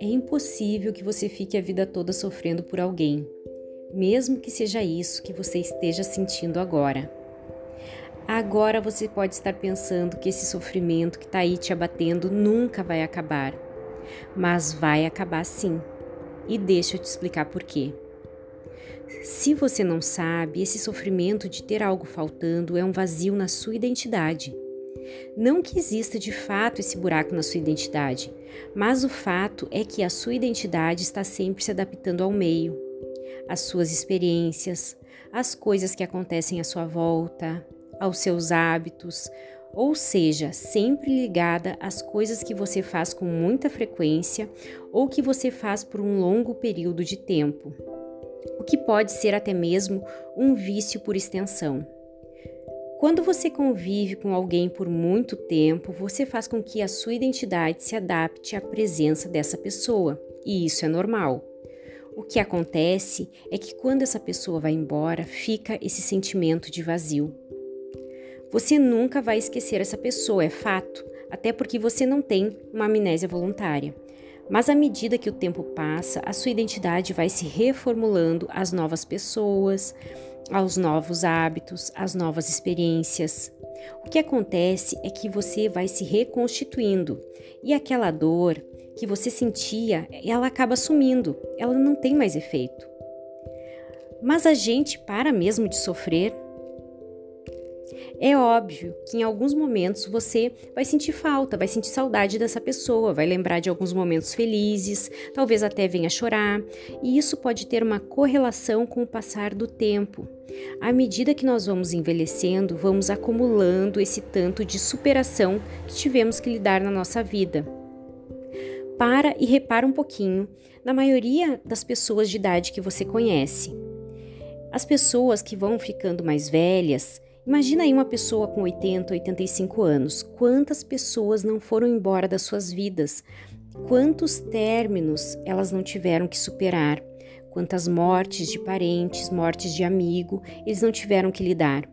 É impossível que você fique a vida toda sofrendo por alguém, mesmo que seja isso que você esteja sentindo agora. Agora você pode estar pensando que esse sofrimento que está aí te abatendo nunca vai acabar, mas vai acabar sim. E deixa eu te explicar por quê. Se você não sabe, esse sofrimento de ter algo faltando é um vazio na sua identidade. Não que exista de fato esse buraco na sua identidade, mas o fato é que a sua identidade está sempre se adaptando ao meio, às suas experiências, às coisas que acontecem à sua volta, aos seus hábitos, ou seja, sempre ligada às coisas que você faz com muita frequência ou que você faz por um longo período de tempo, o que pode ser até mesmo um vício por extensão. Quando você convive com alguém por muito tempo, você faz com que a sua identidade se adapte à presença dessa pessoa, e isso é normal. O que acontece é que quando essa pessoa vai embora, fica esse sentimento de vazio. Você nunca vai esquecer essa pessoa, é fato, até porque você não tem uma amnésia voluntária. Mas à medida que o tempo passa, a sua identidade vai se reformulando às novas pessoas, aos novos hábitos, às novas experiências. O que acontece é que você vai se reconstituindo e aquela dor que você sentia, ela acaba sumindo, ela não tem mais efeito. Mas a gente para mesmo de sofrer? É óbvio que em alguns momentos você vai sentir falta, vai sentir saudade dessa pessoa, vai lembrar de alguns momentos felizes, talvez até venha chorar, e isso pode ter uma correlação com o passar do tempo. À medida que nós vamos envelhecendo, vamos acumulando esse tanto de superação que tivemos que lidar na nossa vida. Para e repara um pouquinho na maioria das pessoas de idade que você conhece. As pessoas que vão ficando mais velhas, Imagina aí uma pessoa com 80, 85 anos. Quantas pessoas não foram embora das suas vidas? Quantos términos elas não tiveram que superar? Quantas mortes de parentes, mortes de amigo, eles não tiveram que lidar?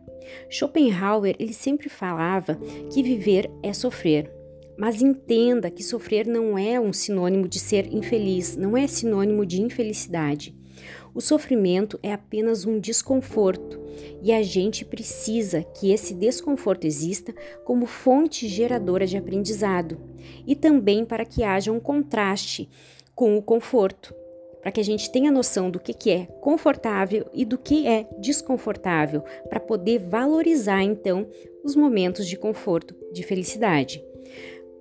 Schopenhauer, ele sempre falava que viver é sofrer. Mas entenda que sofrer não é um sinônimo de ser infeliz, não é sinônimo de infelicidade. O sofrimento é apenas um desconforto e a gente precisa que esse desconforto exista como fonte geradora de aprendizado e também para que haja um contraste com o conforto, para que a gente tenha noção do que, que é confortável e do que é desconfortável, para poder valorizar então os momentos de conforto, de felicidade.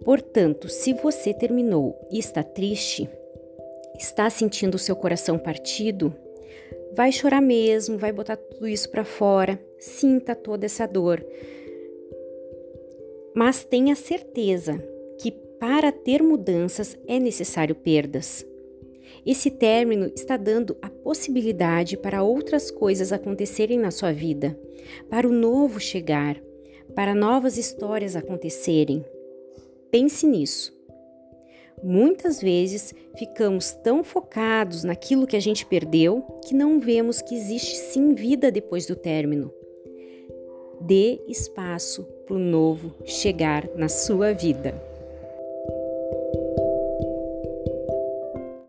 Portanto, se você terminou e está triste, está sentindo o seu coração partido, vai chorar mesmo, vai botar tudo isso para fora, sinta toda essa dor. Mas tenha certeza que para ter mudanças é necessário perdas. Esse término está dando a possibilidade para outras coisas acontecerem na sua vida, para o novo chegar, para novas histórias acontecerem. Pense nisso. Muitas vezes ficamos tão focados naquilo que a gente perdeu que não vemos que existe sim vida depois do término. Dê espaço para o novo chegar na sua vida.